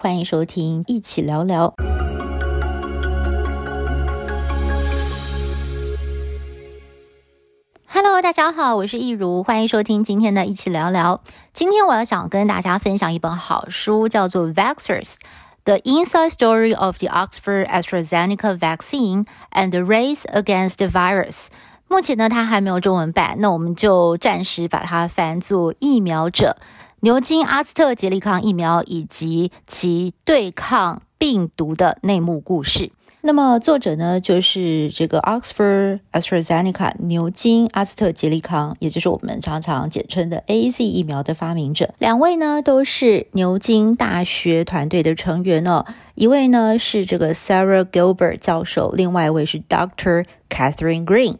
欢迎收听，一起聊聊。Hello，大家好，我是益如，欢迎收听今天的一起聊聊。今天我要想跟大家分享一本好书，叫做《Vaxxers: The Inside Story of the Oxford AstraZeneca Vaccine and the Race Against the Virus》。目前呢，它还没有中文版，那我们就暂时把它翻作《疫苗者》。牛津阿斯特捷利康疫苗以及其对抗病毒的内幕故事。那么作者呢，就是这个 Oxford AstraZeneca 牛津阿斯特捷利康，也就是我们常常简称的 AZ 疫苗的发明者。两位呢都是牛津大学团队的成员哦。一位呢是这个 Sarah Gilbert 教授，另外一位是 Doctor Catherine Green。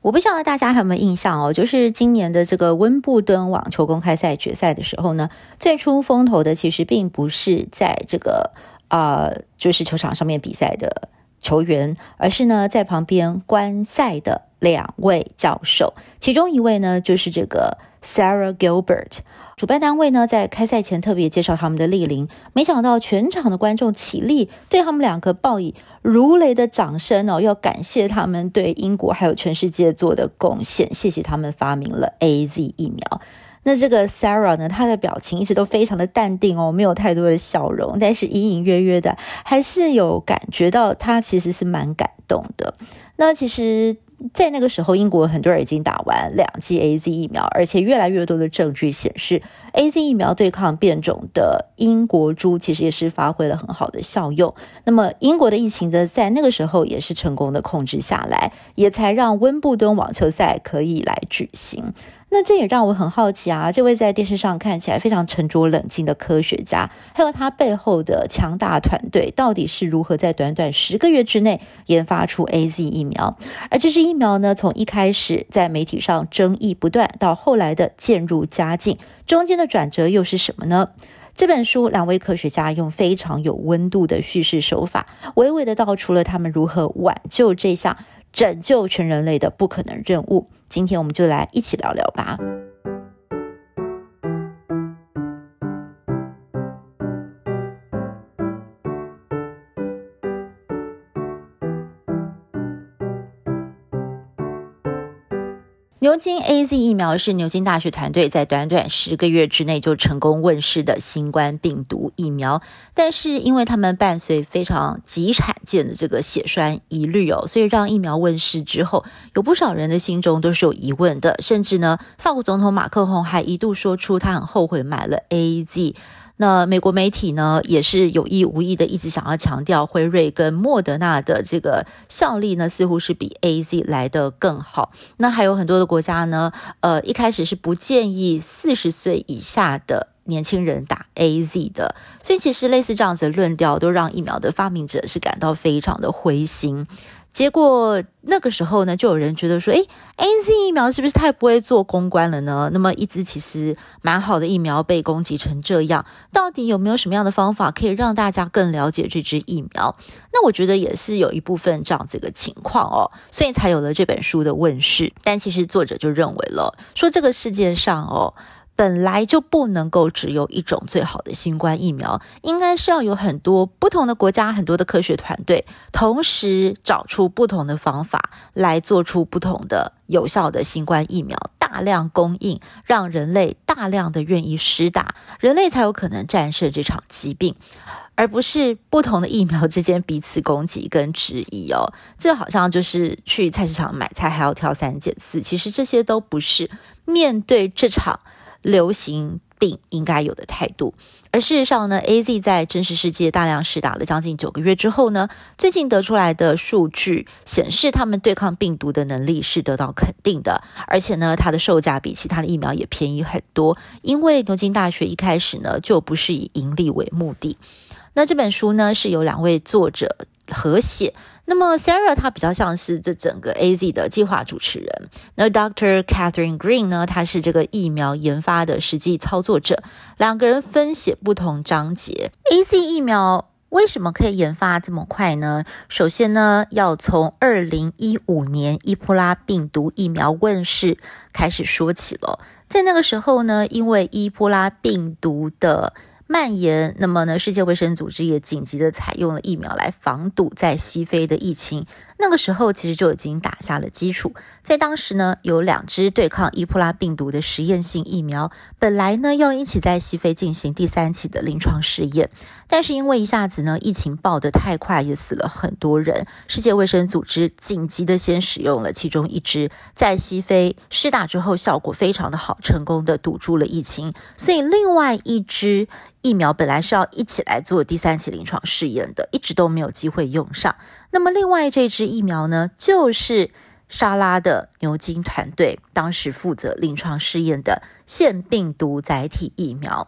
我不晓得大家还有没有印象哦，就是今年的这个温布顿网球公开赛决赛的时候呢，最出风头的其实并不是在这个啊、就是球场上面比赛的球员，而是呢在旁边观赛的两位教授，其中一位呢就是这个 Sarah Gilbert。主办单位呢，在开赛前特别介绍他们的莅临，没想到全场的观众起立，对他们两个报以如雷的掌声哦，要感谢他们对英国还有全世界做的贡献，谢谢他们发明了 AZ 疫苗。那这个 Sarah 呢，她的表情一直都非常的淡定哦，没有太多的笑容，但是隐隐约约的还是有感觉到她其实是蛮感动的。那其实。在那个时候，英国很多人已经打完两剂 AZ 疫苗，而且越来越多的证据显示，AZ 疫苗对抗变种的英国株其实也是发挥了很好的效用。那么，英国的疫情呢，在那个时候也是成功的控制下来，也才让温布顿网球赛可以来举行。那这也让我很好奇啊，这位在电视上看起来非常沉着冷静的科学家，还有他背后的强大团队，到底是如何在短短十个月之内研发出 AZ 疫苗？而这支疫苗呢，从一开始在媒体上争议不断，到后来的渐入佳境，中间的转折又是什么呢？这本书，两位科学家用非常有温度的叙事手法，娓娓的道出了他们如何挽救这项拯救全人类的不可能任务。今天我们就来一起聊聊吧。牛津 AZ 疫苗是牛津大学团队在短短十个月之内就成功问世的新冠病毒疫苗，但是因为他们伴随非常极罕见的这个血栓疑虑哦，所以让疫苗问世之后，有不少人的心中都是有疑问的，甚至呢，法国总统马克宏还一度说出他很后悔买了 AZ。那美国媒体呢，也是有意无意的一直想要强调辉瑞跟莫德纳的这个效力呢，似乎是比 AZ 来得更好。那还有很多的国家呢，呃，一开始是不建议四十岁以下的年轻人打 AZ 的。所以其实类似这样子的论调，都让疫苗的发明者是感到非常的灰心。结果那个时候呢，就有人觉得说，诶，AZ 疫苗是不是太不会做公关了呢？那么一支其实蛮好的疫苗被攻击成这样，到底有没有什么样的方法可以让大家更了解这支疫苗？那我觉得也是有一部分这样这个情况哦，所以才有了这本书的问世。但其实作者就认为了，说这个世界上哦。本来就不能够只有一种最好的新冠疫苗，应该是要有很多不同的国家、很多的科学团队，同时找出不同的方法来做出不同的有效的新冠疫苗，大量供应，让人类大量的愿意施打，人类才有可能战胜这场疾病，而不是不同的疫苗之间彼此攻击跟质疑哦。这好像就是去菜市场买菜还要挑三拣四，其实这些都不是面对这场。流行病应该有的态度，而事实上呢，AZ 在真实世界大量试打了将近九个月之后呢，最近得出来的数据显示，他们对抗病毒的能力是得到肯定的，而且呢，它的售价比其他的疫苗也便宜很多，因为牛津大学一开始呢就不是以盈利为目的。那这本书呢是由两位作者合写。那么，Sarah 她比较像是这整个 AZ 的计划主持人。那 Dr. Catherine Green 呢，她是这个疫苗研发的实际操作者。两个人分写不同章节。AZ 疫苗为什么可以研发这么快呢？首先呢，要从二零一五年伊波拉病毒疫苗问世开始说起了。在那个时候呢，因为伊波拉病毒的蔓延，那么呢，世界卫生组织也紧急的采用了疫苗来防堵在西非的疫情。那个时候其实就已经打下了基础。在当时呢，有两支对抗伊普拉病毒的实验性疫苗，本来呢要一起在西非进行第三期的临床试验，但是因为一下子呢疫情爆得太快，也死了很多人，世界卫生组织紧急的先使用了其中一支，在西非试打之后效果非常的好，成功的堵住了疫情，所以另外一支。疫苗本来是要一起来做第三期临床试验的，一直都没有机会用上。那么另外这支疫苗呢，就是莎拉的牛津团队当时负责临床试验的腺病毒载体疫苗。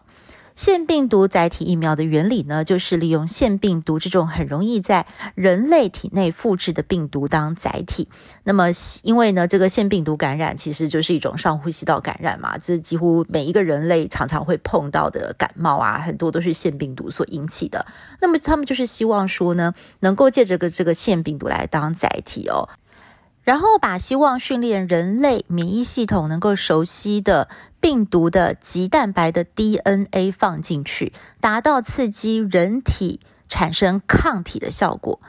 腺病毒载体疫苗的原理呢，就是利用腺病毒这种很容易在人类体内复制的病毒当载体。那么，因为呢，这个腺病毒感染其实就是一种上呼吸道感染嘛，这几乎每一个人类常常会碰到的感冒啊，很多都是腺病毒所引起的。那么，他们就是希望说呢，能够借这个这个腺病毒来当载体哦。然后把希望训练人类免疫系统能够熟悉的病毒的棘蛋白的 DNA 放进去，达到刺激人体产生抗体的效果。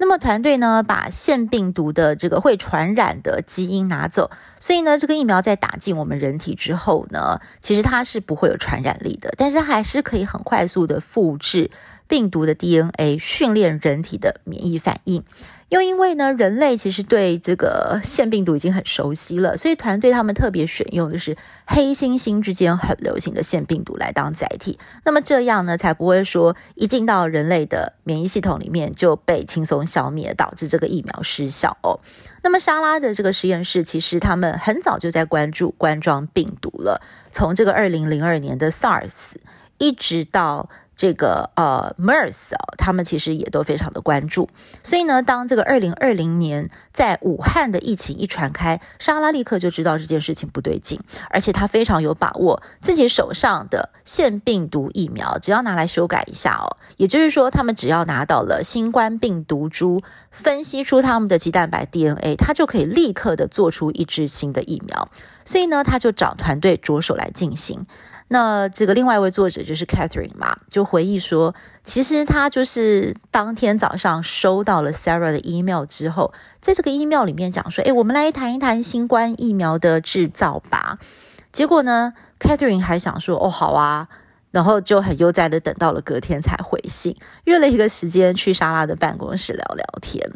那么团队呢，把腺病毒的这个会传染的基因拿走，所以呢，这个疫苗在打进我们人体之后呢，其实它是不会有传染力的，但是还是可以很快速的复制病毒的 DNA，训练人体的免疫反应。又因为呢，人类其实对这个腺病毒已经很熟悉了，所以团队他们特别选用的是黑猩猩之间很流行的腺病毒来当载体。那么这样呢，才不会说一进到人类的免疫系统里面就被轻松消灭，导致这个疫苗失效哦。那么莎拉的这个实验室，其实他们很早就在关注冠状病毒了，从这个二零零二年的 SARS 一直到。这个呃，MERS 哦，他们其实也都非常的关注。所以呢，当这个二零二零年在武汉的疫情一传开，莎拉立刻就知道这件事情不对劲，而且他非常有把握，自己手上的腺病毒疫苗只要拿来修改一下哦，也就是说，他们只要拿到了新冠病毒株，分析出他们的棘蛋白 DNA，他就可以立刻的做出一支新的疫苗。所以呢，他就找团队着手来进行。那这个另外一位作者就是 Catherine 嘛，就回忆说，其实他就是当天早上收到了 Sarah 的 email 之后，在这个 email 里面讲说，诶，我们来谈一谈新冠疫苗的制造吧。结果呢，Catherine 还想说，哦，好啊。然后就很悠哉的等到了隔天才回信，约了一个时间去莎拉的办公室聊聊天。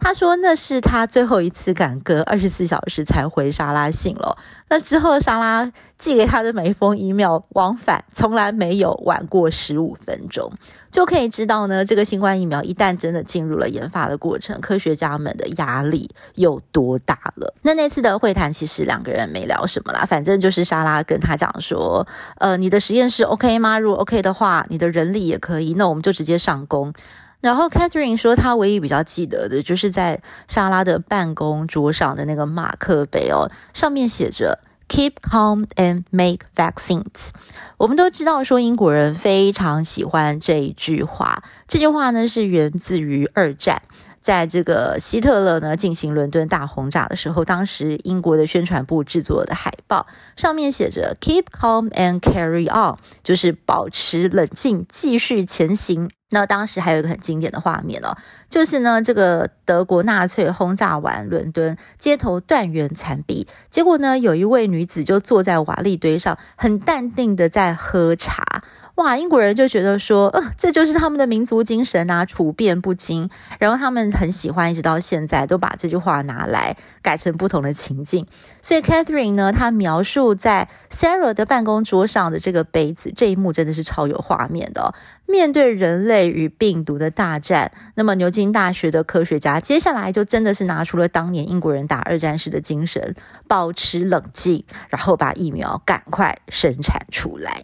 他说那是他最后一次赶隔二十四小时才回莎拉信了。那之后莎拉寄给他的每一封 email 往返从来没有晚过十五分钟，就可以知道呢，这个新冠疫苗一旦真的进入了研发的过程，科学家们的压力有多大了。那那次的会谈其实两个人没聊什么啦，反正就是莎拉跟他讲说，呃，你的实验室 OK 吗？如果 OK 的话，你的人力也可以，那我们就直接上工。然后 Catherine 说，她唯一比较记得的就是在莎拉的办公桌上的那个马克杯哦，上面写着 “Keep calm and make vaccines”。我们都知道说英国人非常喜欢这一句话，这句话呢是源自于二战。在这个希特勒呢进行伦敦大轰炸的时候，当时英国的宣传部制作的海报上面写着 “Keep calm and carry on”，就是保持冷静，继续前行。那当时还有一个很经典的画面哦，就是呢这个德国纳粹轰炸完伦敦，街头断垣残壁，结果呢有一位女子就坐在瓦砾堆上，很淡定的在喝茶。哇，英国人就觉得说，呃，这就是他们的民族精神啊，处变不惊。然后他们很喜欢，一直到现在都把这句话拿来改成不同的情境。所以 Catherine 呢，她描述在 Sarah 的办公桌上的这个杯子，这一幕真的是超有画面的。面对人类与病毒的大战，那么牛津大学的科学家接下来就真的是拿出了当年英国人打二战时的精神，保持冷静，然后把疫苗赶快生产出来。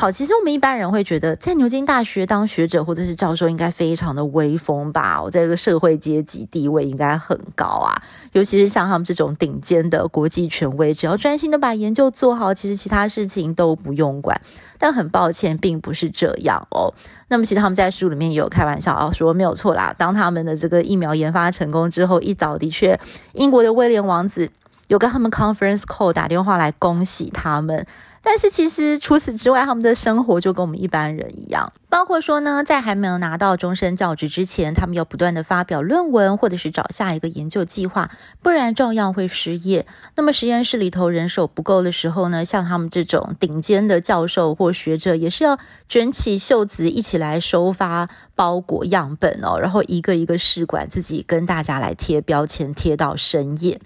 好，其实我们一般人会觉得，在牛津大学当学者或者是教授，应该非常的威风吧？我在这个社会阶级地位应该很高啊。尤其是像他们这种顶尖的国际权威，只要专心的把研究做好，其实其他事情都不用管。但很抱歉，并不是这样哦。那么，其实他们在书里面也有开玩笑啊，说没有错啦。当他们的这个疫苗研发成功之后，一早的确，英国的威廉王子有跟他们 conference call 打电话来恭喜他们。但是其实除此之外，他们的生活就跟我们一般人一样，包括说呢，在还没有拿到终身教职之前，他们要不断的发表论文，或者是找下一个研究计划，不然照样会失业。那么实验室里头人手不够的时候呢，像他们这种顶尖的教授或学者，也是要卷起袖子一起来收发包裹样本哦，然后一个一个试管，自己跟大家来贴标签，贴到深夜。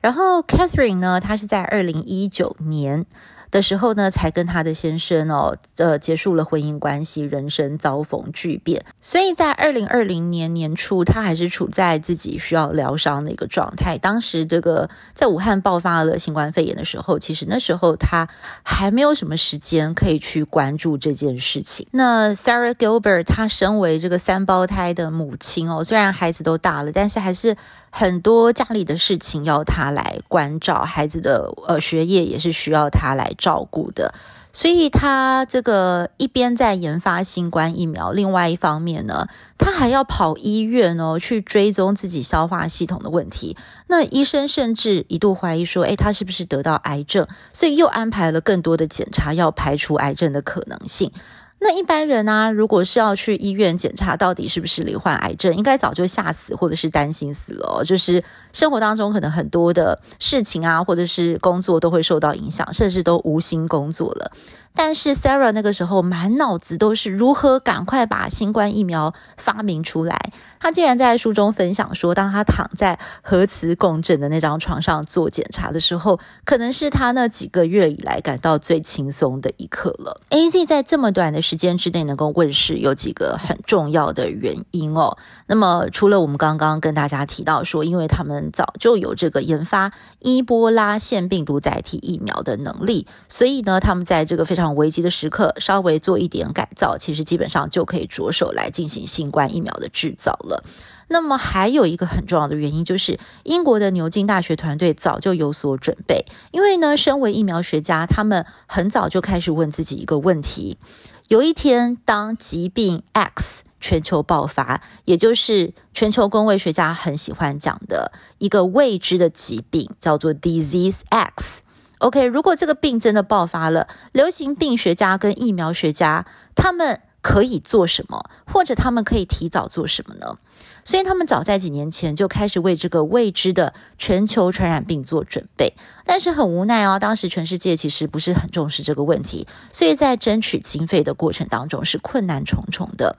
然后 Catherine 呢，她是在二零一九年。的时候呢，才跟他的先生哦，呃，结束了婚姻关系，人生遭逢巨变。所以在二零二零年年初，他还是处在自己需要疗伤的一个状态。当时这个在武汉爆发了新冠肺炎的时候，其实那时候他还没有什么时间可以去关注这件事情。那 Sarah Gilbert 她身为这个三胞胎的母亲哦，虽然孩子都大了，但是还是。很多家里的事情要他来关照，孩子的呃学业也是需要他来照顾的，所以他这个一边在研发新冠疫苗，另外一方面呢，他还要跑医院哦，去追踪自己消化系统的问题。那医生甚至一度怀疑说，诶，他是不是得到癌症？所以又安排了更多的检查，要排除癌症的可能性。那一般人啊，如果是要去医院检查，到底是不是罹患癌症，应该早就吓死或者是担心死了。就是生活当中可能很多的事情啊，或者是工作都会受到影响，甚至都无心工作了。但是 Sarah 那个时候满脑子都是如何赶快把新冠疫苗发明出来。他竟然在书中分享说，当他躺在核磁共振的那张床上做检查的时候，可能是他那几个月以来感到最轻松的一刻了。AZ 在这么短的时间之内能够问世，有几个很重要的原因哦。那么除了我们刚刚跟大家提到说，因为他们早就有这个研发伊波拉腺病毒载体疫苗的能力，所以呢，他们在这个非常危急的时刻，稍微做一点改造，其实基本上就可以着手来进行新冠疫苗的制造了。那么还有一个很重要的原因，就是英国的牛津大学团队早就有所准备，因为呢，身为疫苗学家，他们很早就开始问自己一个问题：有一天，当疾病 X 全球爆发，也就是全球公卫学家很喜欢讲的一个未知的疾病，叫做 Disease X。OK，如果这个病真的爆发了，流行病学家跟疫苗学家他们可以做什么，或者他们可以提早做什么呢？所以他们早在几年前就开始为这个未知的全球传染病做准备，但是很无奈哦，当时全世界其实不是很重视这个问题，所以在争取经费的过程当中是困难重重的。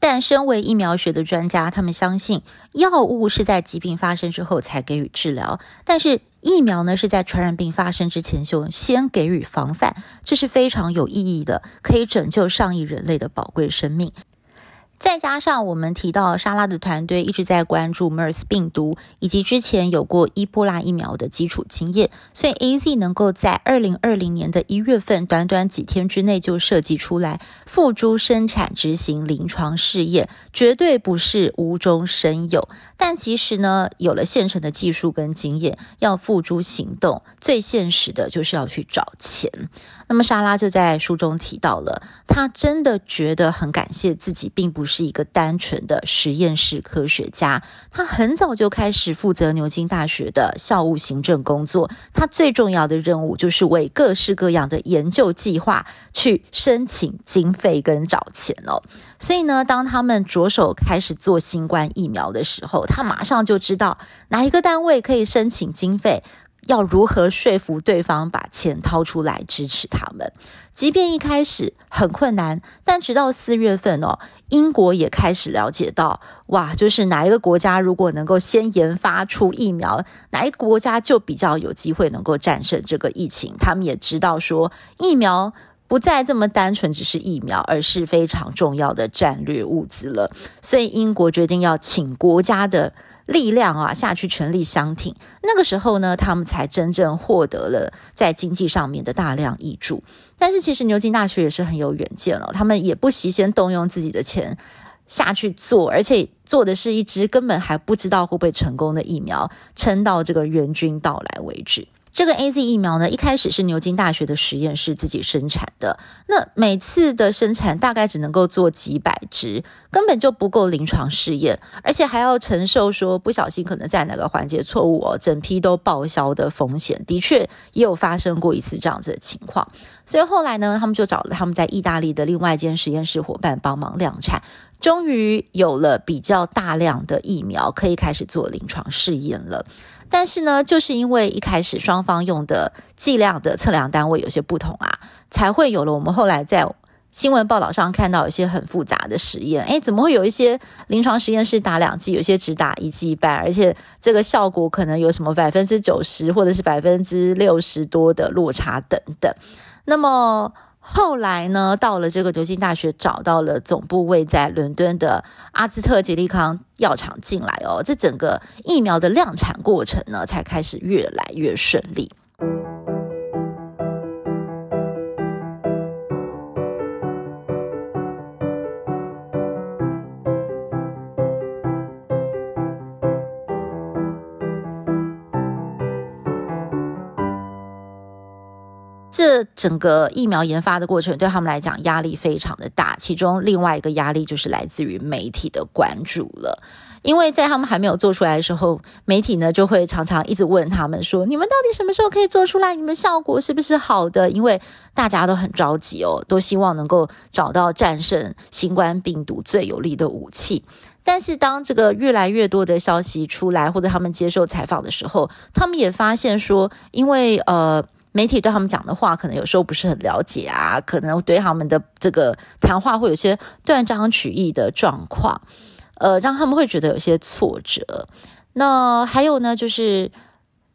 但身为疫苗学的专家，他们相信药物是在疾病发生之后才给予治疗，但是疫苗呢，是在传染病发生之前就先给予防范，这是非常有意义的，可以拯救上亿人类的宝贵生命。再加上我们提到莎拉的团队一直在关注 MERS 病毒，以及之前有过伊波拉疫苗的基础经验，所以 AZ 能够在二零二零年的一月份，短短几天之内就设计出来，付诸生产执行临床试验，绝对不是无中生有。但其实呢，有了现成的技术跟经验，要付诸行动，最现实的就是要去找钱。那么莎拉就在书中提到了，她真的觉得很感谢自己，并不是一个单纯的实验室科学家。她很早就开始负责牛津大学的校务行政工作，她最重要的任务就是为各式各样的研究计划去申请经费跟找钱哦。所以呢，当他们着手开始做新冠疫苗的时候，他马上就知道哪一个单位可以申请经费。要如何说服对方把钱掏出来支持他们？即便一开始很困难，但直到四月份哦，英国也开始了解到，哇，就是哪一个国家如果能够先研发出疫苗，哪一个国家就比较有机会能够战胜这个疫情。他们也知道说，疫苗不再这么单纯只是疫苗，而是非常重要的战略物资了。所以英国决定要请国家的。力量啊下去全力相挺，那个时候呢，他们才真正获得了在经济上面的大量益助。但是其实牛津大学也是很有远见了，他们也不惜先动用自己的钱下去做，而且做的是一支根本还不知道会不会成功的疫苗，撑到这个援军到来为止。这个 AZ 疫苗呢，一开始是牛津大学的实验室自己生产的。那每次的生产大概只能够做几百支，根本就不够临床试验，而且还要承受说不小心可能在哪个环节错误哦，整批都报销的风险。的确也有发生过一次这样子的情况。所以后来呢，他们就找了他们在意大利的另外一间实验室伙伴帮忙量产，终于有了比较大量的疫苗可以开始做临床试验了。但是呢，就是因为一开始双方用的剂量的测量单位有些不同啊，才会有了我们后来在新闻报道上看到一些很复杂的实验。诶，怎么会有一些临床实验室打两剂，有些只打一剂半，而且这个效果可能有什么百分之九十或者是百分之六十多的落差等等。那么。后来呢，到了这个牛津大学，找到了总部位在伦敦的阿兹特吉利康药厂进来哦，这整个疫苗的量产过程呢，才开始越来越顺利。这整个疫苗研发的过程对他们来讲压力非常的大，其中另外一个压力就是来自于媒体的关注了。因为在他们还没有做出来的时候，媒体呢就会常常一直问他们说：“你们到底什么时候可以做出来？你们效果是不是好的？”因为大家都很着急哦，都希望能够找到战胜新冠病毒最有力的武器。但是当这个越来越多的消息出来，或者他们接受采访的时候，他们也发现说，因为呃。媒体对他们讲的话，可能有时候不是很了解啊，可能对他们的这个谈话会有些断章取义的状况，呃，让他们会觉得有些挫折。那还有呢，就是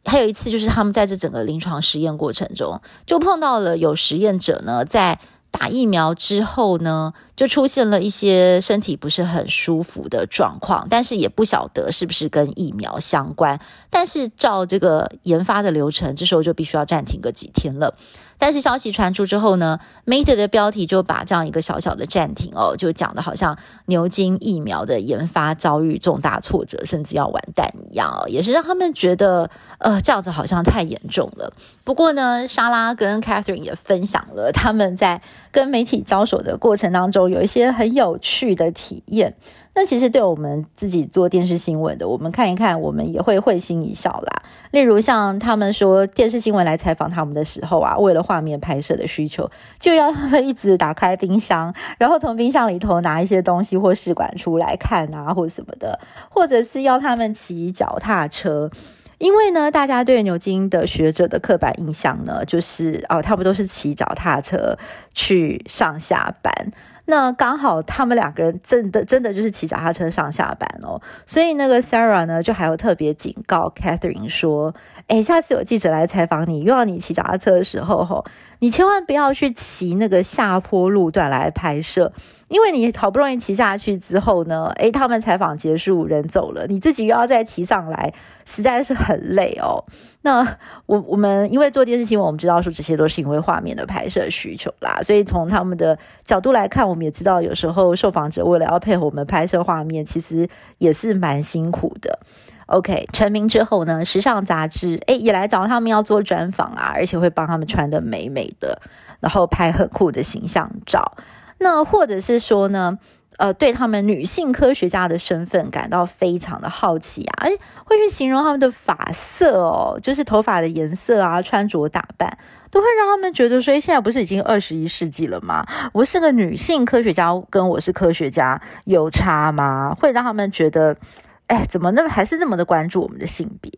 还有一次，就是他们在这整个临床实验过程中，就碰到了有实验者呢，在打疫苗之后呢，就出现了一些身体不是很舒服的状况，但是也不晓得是不是跟疫苗相关。但是照这个研发的流程，这时候就必须要暂停个几天了。但是消息传出之后呢，媒体的标题就把这样一个小小的暂停哦，就讲的好像牛津疫苗的研发遭遇重大挫折，甚至要完蛋一样哦，也是让他们觉得呃这样子好像太严重了。不过呢，莎拉跟 Catherine 也分享了他们在跟媒体交手的过程当中有一些很有趣的体验。那其实对我们自己做电视新闻的，我们看一看，我们也会会心一笑啦。例如像他们说电视新闻来采访他们的时候啊，为了画面拍摄的需求，就要他们一直打开冰箱，然后从冰箱里头拿一些东西或试管出来看啊，或什么的，或者是要他们骑脚踏车，因为呢，大家对牛津的学者的刻板印象呢，就是哦，他们都是骑脚踏车去上下班。那刚好他们两个人真的真的就是骑脚踏车上下班哦，所以那个 Sarah 呢，就还有特别警告 Catherine 说，诶，下次有记者来采访你，又要你骑脚踏车的时候，吼，你千万不要去骑那个下坡路段来拍摄。因为你好不容易骑下去之后呢，诶，他们采访结束，人走了，你自己又要再骑上来，实在是很累哦。那我我们因为做电视新闻，我们知道说这些都是因为画面的拍摄需求啦，所以从他们的角度来看，我们也知道有时候受访者为了要配合我们拍摄画面，其实也是蛮辛苦的。OK，成名之后呢，时尚杂志诶也来找他们要做专访啊，而且会帮他们穿得美美的，然后拍很酷的形象照。那或者是说呢，呃，对他们女性科学家的身份感到非常的好奇啊，诶，会去形容他们的发色哦，就是头发的颜色啊，穿着打扮，都会让他们觉得说，现在不是已经二十一世纪了吗？我是个女性科学家，跟我是科学家有差吗？会让他们觉得，哎，怎么那么还是那么的关注我们的性别？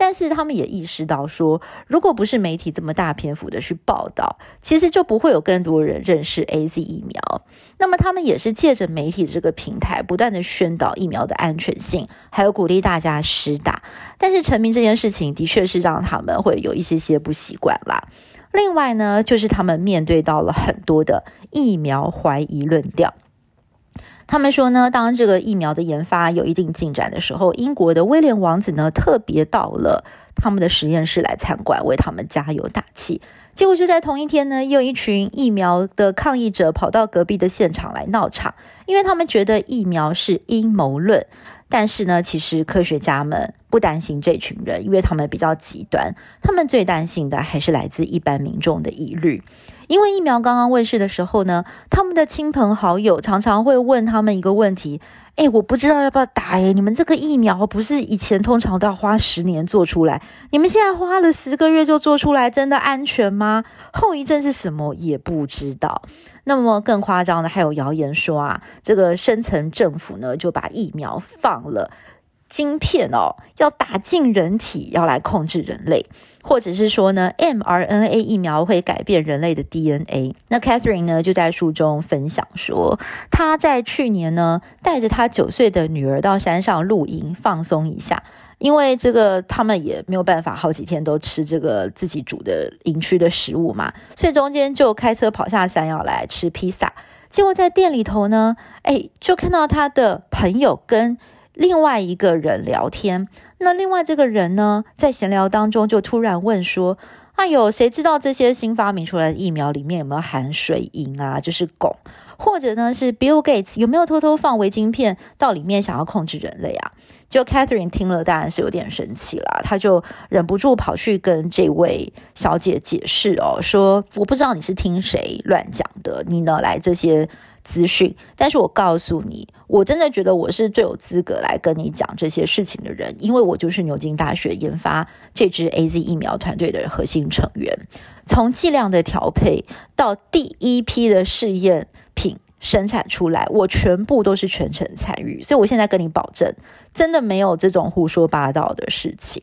但是他们也意识到说，如果不是媒体这么大篇幅的去报道，其实就不会有更多人认识 AZ 疫苗。那么他们也是借着媒体这个平台，不断的宣导疫苗的安全性，还有鼓励大家施打。但是成名这件事情的确是让他们会有一些些不习惯啦。另外呢，就是他们面对到了很多的疫苗怀疑论调。他们说呢，当这个疫苗的研发有一定进展的时候，英国的威廉王子呢特别到了他们的实验室来参观，为他们加油打气。结果就在同一天呢，又一群疫苗的抗议者跑到隔壁的现场来闹场，因为他们觉得疫苗是阴谋论。但是呢，其实科学家们不担心这群人，因为他们比较极端，他们最担心的还是来自一般民众的疑虑。因为疫苗刚刚问世的时候呢，他们的亲朋好友常常会问他们一个问题。哎，我不知道要不要打诶，你们这个疫苗不是以前通常都要花十年做出来，你们现在花了十个月就做出来，真的安全吗？后遗症是什么也不知道。那么更夸张的还有谣言说啊，这个深层政府呢就把疫苗放了。晶片哦，要打进人体，要来控制人类，或者是说呢，mRNA 疫苗会改变人类的 DNA。那 Catherine 呢，就在书中分享说，她在去年呢，带着她九岁的女儿到山上露营放松一下，因为这个他们也没有办法好几天都吃这个自己煮的营区的食物嘛，所以中间就开车跑下山要来吃披萨。结果在店里头呢，哎，就看到他的朋友跟。另外一个人聊天，那另外这个人呢，在闲聊当中就突然问说：“哎呦，谁知道这些新发明出来的疫苗里面有没有含水银啊？就是汞，或者呢是 Bill Gates 有没有偷偷放微晶片到里面，想要控制人类啊？”就 Catherine 听了，当然是有点生气啦，她就忍不住跑去跟这位小姐解释哦，说：“我不知道你是听谁乱讲的，你哪来这些？”资讯，但是我告诉你，我真的觉得我是最有资格来跟你讲这些事情的人，因为我就是牛津大学研发这支 AZ 疫苗团队的核心成员。从剂量的调配到第一批的试验品生产出来，我全部都是全程参与，所以我现在跟你保证，真的没有这种胡说八道的事情。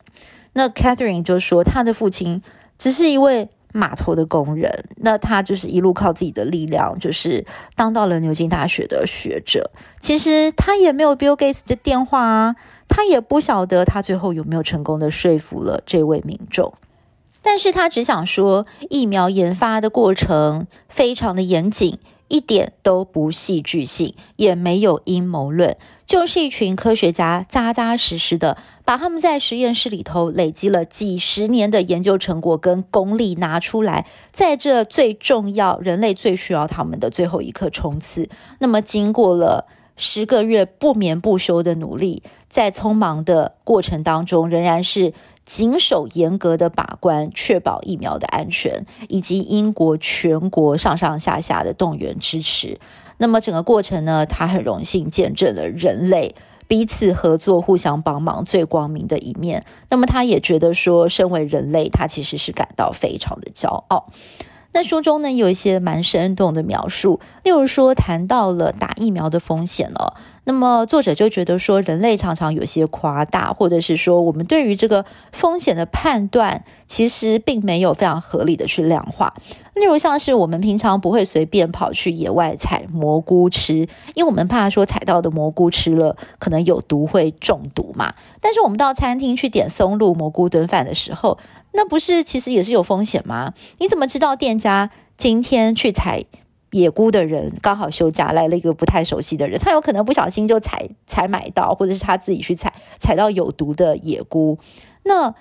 那 Catherine 就说，他的父亲只是一位。码头的工人，那他就是一路靠自己的力量，就是当到了牛津大学的学者。其实他也没有 Bill Gates 的电话啊，他也不晓得他最后有没有成功的说服了这位民众。但是他只想说，疫苗研发的过程非常的严谨。一点都不戏剧性，也没有阴谋论，就是一群科学家扎扎实实的把他们在实验室里头累积了几十年的研究成果跟功力拿出来，在这最重要、人类最需要他们的最后一刻冲刺。那么，经过了十个月不眠不休的努力，在匆忙的过程当中，仍然是。谨守严格的把关，确保疫苗的安全，以及英国全国上上下下的动员支持。那么整个过程呢，他很荣幸见证了人类彼此合作、互相帮忙最光明的一面。那么他也觉得说，身为人类，他其实是感到非常的骄傲。那书中呢，有一些蛮生动的描述，例如说谈到了打疫苗的风险哦。那么作者就觉得说，人类常常有些夸大，或者是说我们对于这个风险的判断，其实并没有非常合理的去量化。例如像是我们平常不会随便跑去野外采蘑菇吃，因为我们怕说采到的蘑菇吃了可能有毒会中毒嘛。但是我们到餐厅去点松露蘑菇炖饭的时候，那不是其实也是有风险吗？你怎么知道店家今天去采野菇的人刚好休假，来了一个不太熟悉的人，他有可能不小心就采采买到，或者是他自己去采采到有毒的野菇。那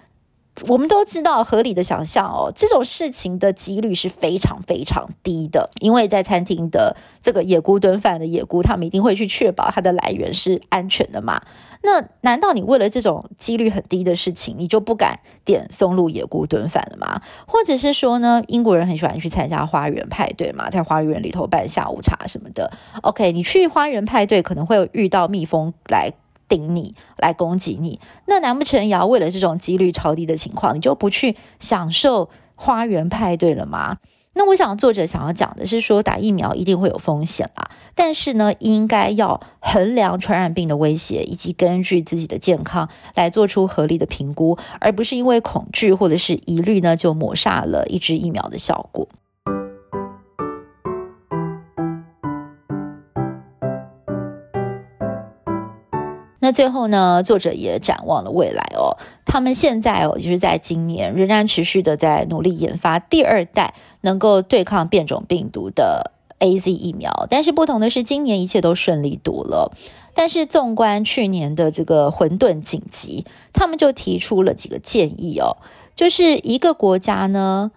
我们都知道，合理的想象哦，这种事情的几率是非常非常低的，因为在餐厅的这个野菇炖饭的野菇，他们一定会去确保它的来源是安全的嘛。那难道你为了这种几率很低的事情，你就不敢点松露野菇炖饭了吗？或者是说呢，英国人很喜欢去参加花园派对嘛，在花园里头办下午茶什么的。OK，你去花园派对可能会遇到蜜蜂来。顶你来攻击你，那难不成也要为了这种几率超低的情况，你就不去享受花园派对了吗？那我想作者想要讲的是说，打疫苗一定会有风险啦，但是呢，应该要衡量传染病的威胁，以及根据自己的健康来做出合理的评估，而不是因为恐惧或者是疑虑呢，就抹杀了一支疫苗的效果。那最后呢，作者也展望了未来哦。他们现在哦，就是在今年仍然持续的在努力研发第二代能够对抗变种病毒的 AZ 疫苗，但是不同的是，今年一切都顺利多了。但是纵观去年的这个混沌紧急，他们就提出了几个建议哦，就是一个国家呢。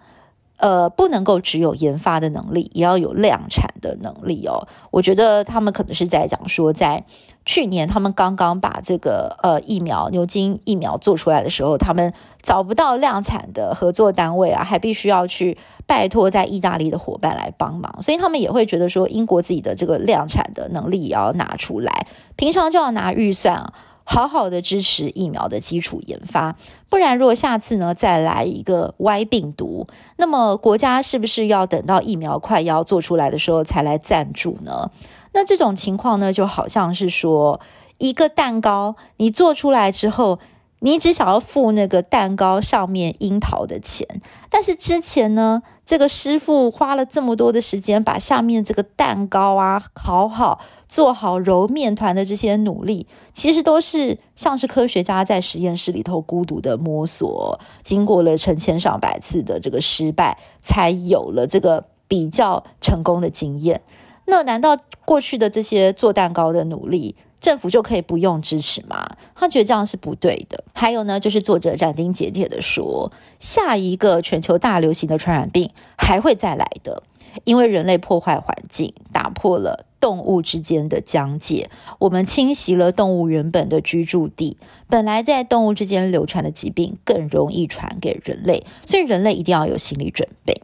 呃，不能够只有研发的能力，也要有量产的能力哦。我觉得他们可能是在讲说，在去年他们刚刚把这个呃疫苗牛津疫苗做出来的时候，他们找不到量产的合作单位啊，还必须要去拜托在意大利的伙伴来帮忙，所以他们也会觉得说，英国自己的这个量产的能力也要拿出来，平常就要拿预算啊。好好的支持疫苗的基础研发，不然如果下次呢再来一个 Y 病毒，那么国家是不是要等到疫苗快要做出来的时候才来赞助呢？那这种情况呢，就好像是说一个蛋糕你做出来之后。你只想要付那个蛋糕上面樱桃的钱，但是之前呢，这个师傅花了这么多的时间把下面这个蛋糕啊烤好、做好揉面团的这些努力，其实都是像是科学家在实验室里头孤独的摸索，经过了成千上百次的这个失败，才有了这个比较成功的经验。那难道过去的这些做蛋糕的努力，政府就可以不用支持吗？他觉得这样是不对的。还有呢，就是作者斩钉截铁的说，下一个全球大流行的传染病还会再来的，因为人类破坏环境，打破了动物之间的疆界，我们侵袭了动物原本的居住地，本来在动物之间流传的疾病更容易传给人类，所以人类一定要有心理准备。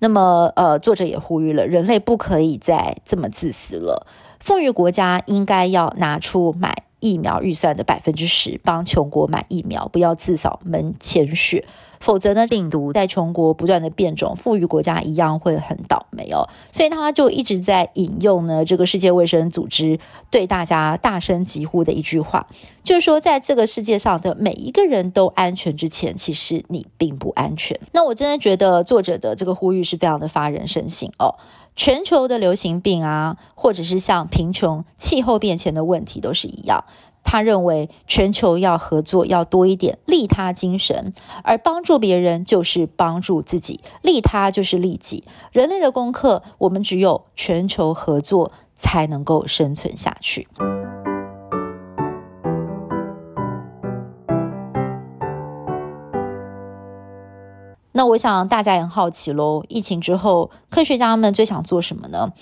那么，呃，作者也呼吁了，人类不可以再这么自私了。富裕国家应该要拿出买疫苗预算的百分之十，帮穷国买疫苗，不要自扫门前雪。否则呢，病毒在穷国不断的变种，富裕国家一样会很倒霉哦。所以他就一直在引用呢，这个世界卫生组织对大家大声疾呼的一句话，就是说，在这个世界上的每一个人都安全之前，其实你并不安全。那我真的觉得作者的这个呼吁是非常的发人深省哦。全球的流行病啊，或者是像贫穷、气候变迁的问题，都是一样。他认为全球要合作，要多一点利他精神，而帮助别人就是帮助自己，利他就是利己。人类的功课，我们只有全球合作才能够生存下去。那我想大家也很好奇喽，疫情之后，科学家们最想做什么呢？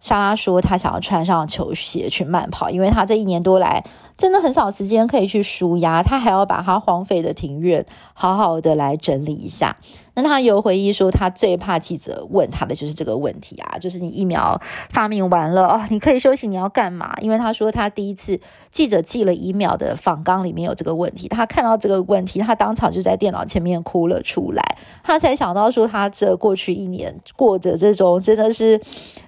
莎拉说，她想要穿上球鞋去慢跑，因为她这一年多来真的很少时间可以去舒压，他还要把他荒废的庭院好好的来整理一下。那他有回忆说，他最怕记者问他的就是这个问题啊，就是你疫苗发明完了哦，你可以休息，你要干嘛？因为他说他第一次记者寄了疫苗的访纲里面有这个问题，他看到这个问题，他当场就在电脑前面哭了出来，他才想到说，他这过去一年过着这种真的是。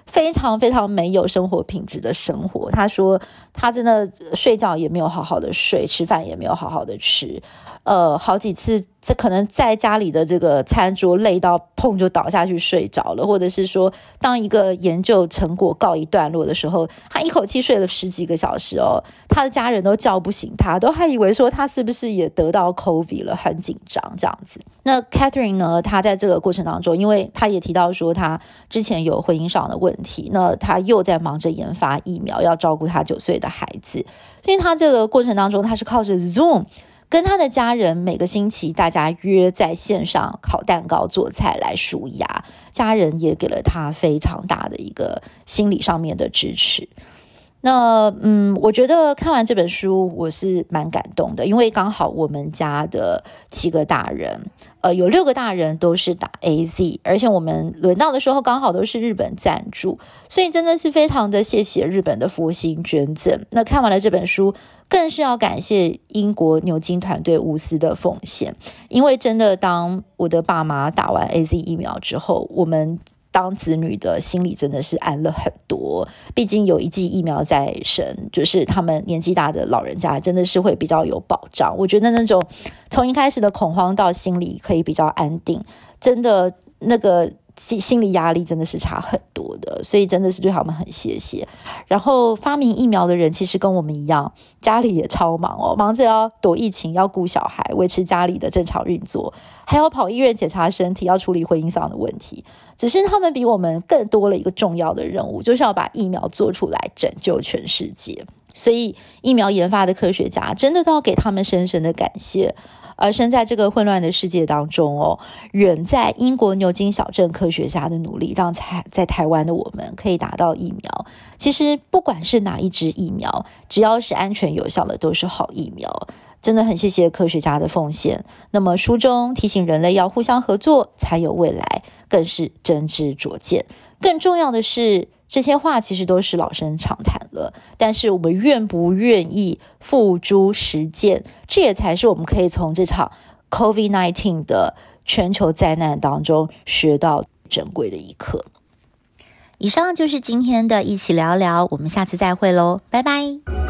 非常非常没有生活品质的生活。他说，他真的睡觉也没有好好的睡，吃饭也没有好好的吃，呃，好几次。这可能在家里的这个餐桌累到碰就倒下去睡着了，或者是说，当一个研究成果告一段落的时候，他一口气睡了十几个小时哦，他的家人都叫不醒他，都还以为说他是不是也得到 COVID 了，很紧张这样子。那 Catherine 呢，她在这个过程当中，因为她也提到说她之前有婚姻上的问题，那她又在忙着研发疫苗，要照顾她九岁的孩子，所以她这个过程当中，她是靠着 Zoom。跟他的家人每个星期，大家约在线上烤蛋糕、做菜来数牙，家人也给了他非常大的一个心理上面的支持。那嗯，我觉得看完这本书，我是蛮感动的，因为刚好我们家的七个大人，呃，有六个大人都是打 AZ，而且我们轮到的时候刚好都是日本赞助，所以真的是非常的谢谢日本的佛心捐赠。那看完了这本书，更是要感谢英国牛津团队无私的奉献，因为真的当我的爸妈打完 AZ 疫苗之后，我们。当子女的心里真的是安了很多，毕竟有一剂疫苗在身，就是他们年纪大的老人家真的是会比较有保障。我觉得那种从一开始的恐慌到心里可以比较安定，真的那个心心理压力真的是差很多的，所以真的是对他们很谢谢。然后发明疫苗的人其实跟我们一样，家里也超忙哦，忙着要躲疫情，要顾小孩，维持家里的正常运作，还要跑医院检查身体，要处理婚姻上的问题。只是他们比我们更多了一个重要的任务，就是要把疫苗做出来，拯救全世界。所以，疫苗研发的科学家真的都要给他们深深的感谢。而身在这个混乱的世界当中哦，远在英国牛津小镇科学家的努力，让在在台湾的我们可以打到疫苗。其实，不管是哪一支疫苗，只要是安全有效的，都是好疫苗。真的很谢谢科学家的奉献。那么，书中提醒人类要互相合作，才有未来，更是真知灼见。更重要的是，这些话其实都是老生常谈了，但是我们愿不愿意付诸实践，这也才是我们可以从这场 COVID-19 的全球灾难当中学到珍贵的一课。以上就是今天的一起聊聊，我们下次再会喽，拜拜。